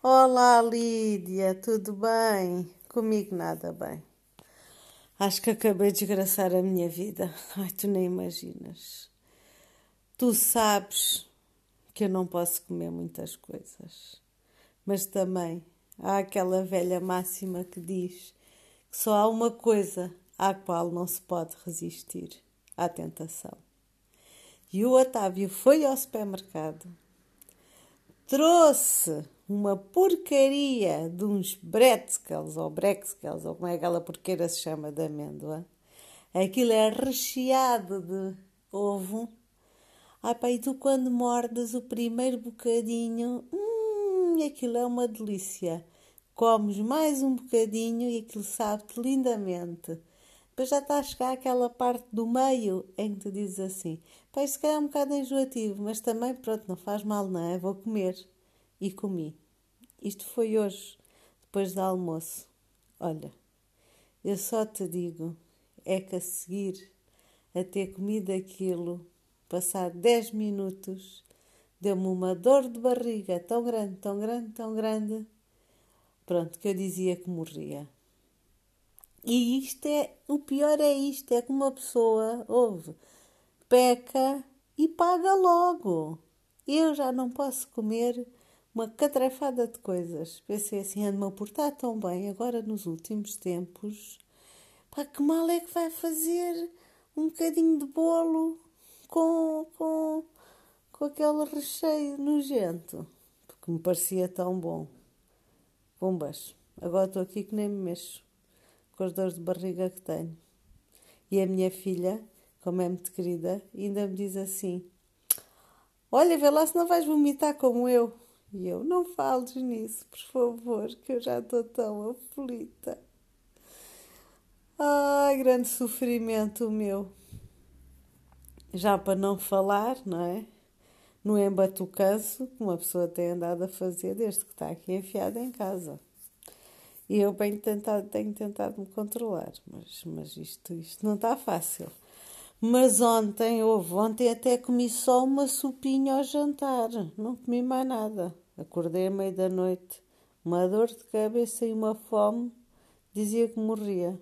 Olá, Lídia, tudo bem? Comigo nada bem. Acho que acabei de desgraçar a minha vida. Ai, tu nem imaginas. Tu sabes que eu não posso comer muitas coisas, mas também há aquela velha máxima que diz que só há uma coisa à qual não se pode resistir: à tentação. E o Otávio foi ao supermercado, trouxe uma porcaria de uns bretzels ou brexkels, ou como é que aquela porqueira se chama de amêndoa. Aquilo é recheado de ovo. Ai pá, e tu quando mordes o primeiro bocadinho, hum, aquilo é uma delícia. Comes mais um bocadinho e aquilo sabe-te lindamente. Depois já está a chegar aquela parte do meio em que tu dizes assim: pá, isto é um bocado enjoativo, mas também, pronto, não faz mal, não é? Vou comer. E comi. Isto foi hoje, depois do almoço. Olha, eu só te digo: é que a seguir a ter comido aquilo, passar 10 minutos, deu-me uma dor de barriga tão grande, tão grande, tão grande. Pronto, que eu dizia que morria. E isto é, o pior é isto, é que uma pessoa, ouve, peca e paga logo. Eu já não posso comer uma catrafada de coisas. Pensei assim, ando-me a portar tão bem agora nos últimos tempos. Pá, que mal é que vai fazer um bocadinho de bolo com, com, com aquele recheio nojento? Porque me parecia tão bom. Bombas, agora estou aqui que nem me mexo com as dores de barriga que tenho. E a minha filha, como é muito querida, ainda me diz assim: Olha, vê lá se não vais vomitar como eu. E eu: Não fales nisso, por favor, que eu já estou tão aflita. Ai, grande sofrimento o meu. Já para não falar, não é? No embatucanço que uma pessoa tem andado a fazer desde que está aqui enfiada em casa. E eu bem tentado, tenho tentado me controlar, mas, mas isto, isto não está fácil. Mas ontem, houve, ontem até comi só uma sopinha ao jantar, não comi mais nada. Acordei à meia da noite, uma dor de cabeça e uma fome, dizia que morria.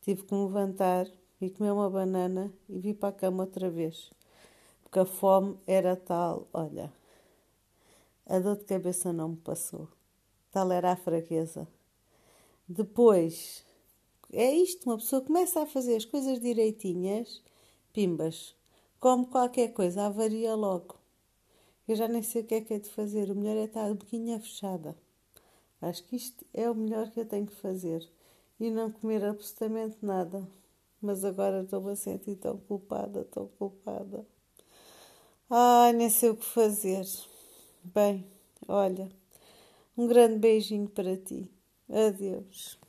Tive que me levantar e comer uma banana e vir para a cama outra vez. Porque a fome era tal, olha, a dor de cabeça não me passou. Tal era a fraqueza. Depois, é isto, uma pessoa começa a fazer as coisas direitinhas, pimbas, come qualquer coisa, avaria logo. Eu já nem sei o que é que é de fazer, o melhor é estar a boquinha fechada. Acho que isto é o melhor que eu tenho que fazer. E não comer absolutamente nada. Mas agora estou-me a sentir tão culpada, tão culpada. Ai, nem sei o que fazer. Bem, olha, um grande beijinho para ti. Adeus.